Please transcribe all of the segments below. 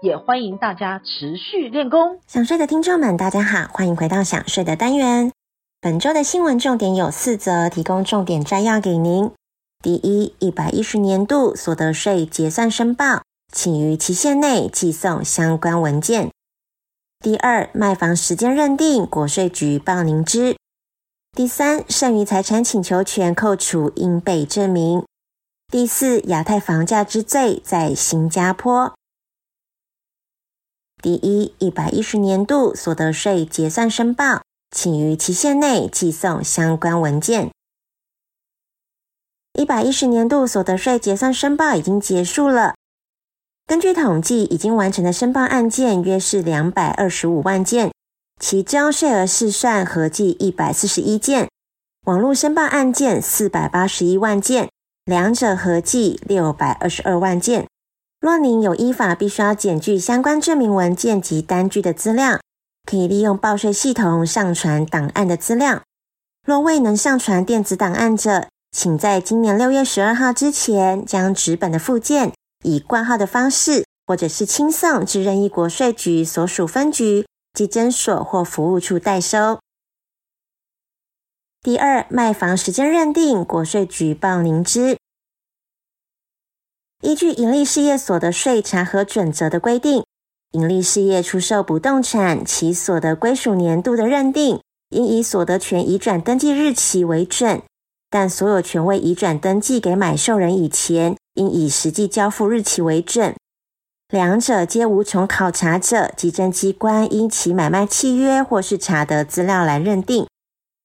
也欢迎大家持续练功。想睡的听众们，大家好，欢迎回到想睡的单元。本周的新闻重点有四则，提供重点摘要给您。第一，一百一十年度所得税结算申报，请于期限内寄送相关文件。第二，卖房时间认定，国税局报您知。第三，剩余财产请求权扣除应被证明。第四，亚太房价之最在新加坡。第一，一百一十年度所得税结算申报，请于期限内寄送相关文件。一百一十年度所得税结算申报已经结束了。根据统计，已经完成的申报案件约是两百二十五万件。其交税额试算合计一百四十一件，网络申报案件四百八十一万件，两者合计六百二十二万件。若您有依法必须要检具相关证明文件及单据的资料，可以利用报税系统上传档案的资料。若未能上传电子档案者，请在今年六月十二号之前，将纸本的附件以挂号的方式，或者是轻送至任意国税局所属分局。稽征所或服务处代收。第二，卖房时间认定，国税局报您知。依据营利事业所得税查核准则的规定，营利事业出售不动产，其所得归属年度的认定，应以所得权移转登记日期为准，但所有权未移转登记给买受人以前，应以实际交付日期为准。两者皆无从考察者，稽征机关因其买卖契约或是查得资料来认定。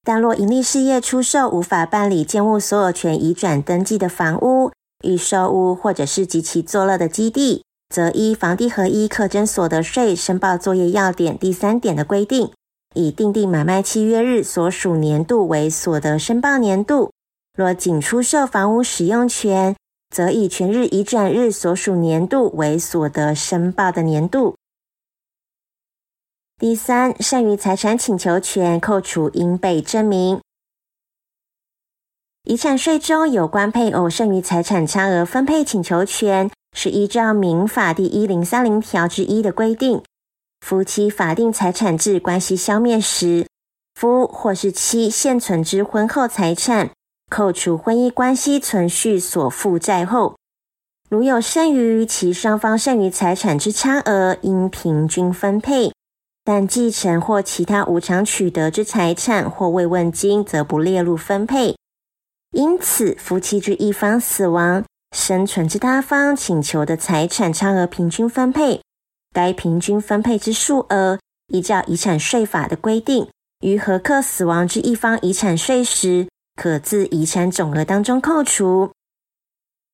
但若营利事业出售无法办理建物所有权移转登记的房屋、预售屋，或者是及其作乐的基地，则依房地合一课征所得税申报作业要点第三点的规定，以订定买卖契约日所属年度为所得申报年度。若仅出售房屋使用权，则以全日移转日所属年度为所得申报的年度。第三，剩余财产请求权扣除应被证明。遗产税中有关配偶剩余财产差额分配请求权，是依照民法第一零三零条之一的规定，夫妻法定财产制关系消灭时，夫或是妻现存之婚后财产。扣除婚姻关系存续所负债后，如有剩余，其双方剩余财产之差额应平均分配；但继承或其他无偿取得之财产或慰问金，则不列入分配。因此，夫妻之一方死亡，生存之他方请求的财产差额平均分配，该平均分配之数额，依照遗产税法的规定，于核课死亡之一方遗产税时，可自遗产总额当中扣除。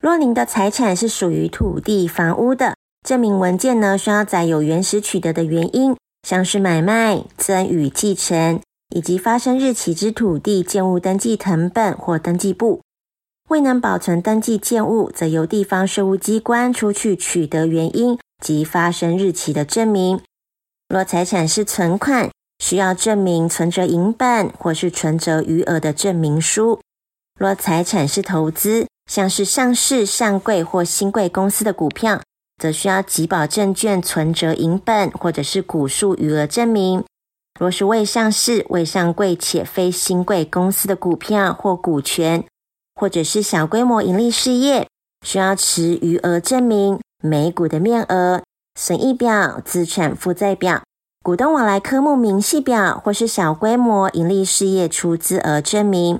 若您的财产是属于土地、房屋的，证明文件呢，需要载有原始取得的原因，像是买卖、赠与、继承，以及发生日期之土地建物登记成本或登记簿。未能保存登记建物，则由地方税务机关出具取得原因及发生日期的证明。若财产是存款，需要证明存折银本或是存折余额的证明书。若财产是投资，像是上市、上柜或新柜公司的股票，则需要集保证券存折银本或者是股数余额证明。若是未上市、未上柜且非新柜公司的股票或股权，或者是小规模盈利事业，需要持余额证明、每股的面额、损益表、资产负债表。股东往来科目明细表，或是小规模盈利事业出资额证明。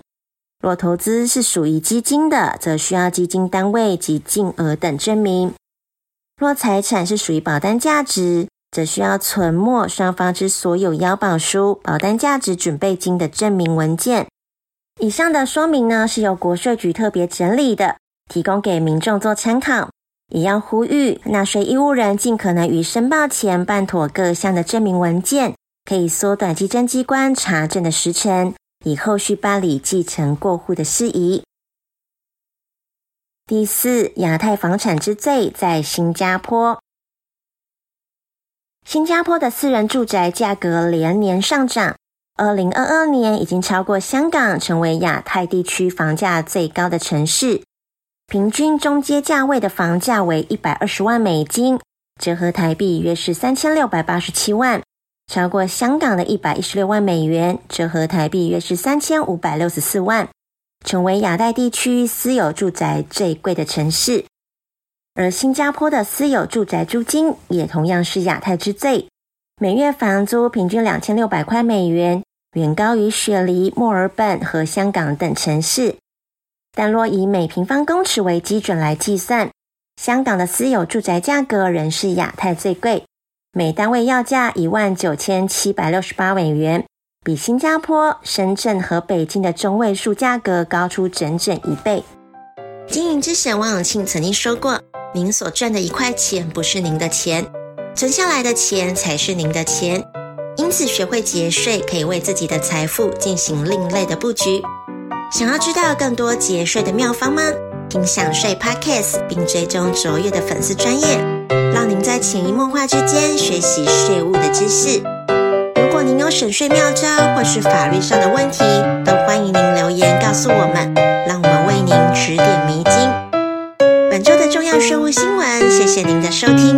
若投资是属于基金的，则需要基金单位及净额等证明。若财产是属于保单价值，则需要存没双方之所有腰保书、保单价值准备金的证明文件。以上的说明呢，是由国税局特别整理的，提供给民众做参考。也要呼吁纳税义务人尽可能于申报前办妥各项的证明文件，可以缩短稽征机关查证的时程，以后续办理继承过户的事宜。第四，亚太房产之最在新加坡。新加坡的私人住宅价格连年上涨，二零二二年已经超过香港，成为亚太地区房价最高的城市。平均中阶价位的房价为一百二十万美金，折合台币约是三千六百八十七万，超过香港的一百一十六万美元，折合台币约是三千五百六十四万，成为亚太地区私有住宅最贵的城市。而新加坡的私有住宅租金也同样是亚太之最，每月房租平均两千六百块美元，远高于雪梨、墨尔本和香港等城市。但若以每平方公尺为基准来计算，香港的私有住宅价格仍是亚太最贵，每单位要价一万九千七百六十八美元，比新加坡、深圳和北京的中位数价格高出整整一倍。经营之神王永庆曾经说过。您所赚的一块钱不是您的钱，存下来的钱才是您的钱。因此，学会节税可以为自己的财富进行另类的布局。想要知道更多节税的妙方吗？听享税 Podcast，并追踪卓越的粉丝专业，让您在潜移默化之间学习税务的知识。如果您有省税妙招或是法律上的问题，都欢迎您留言告诉我们，收听。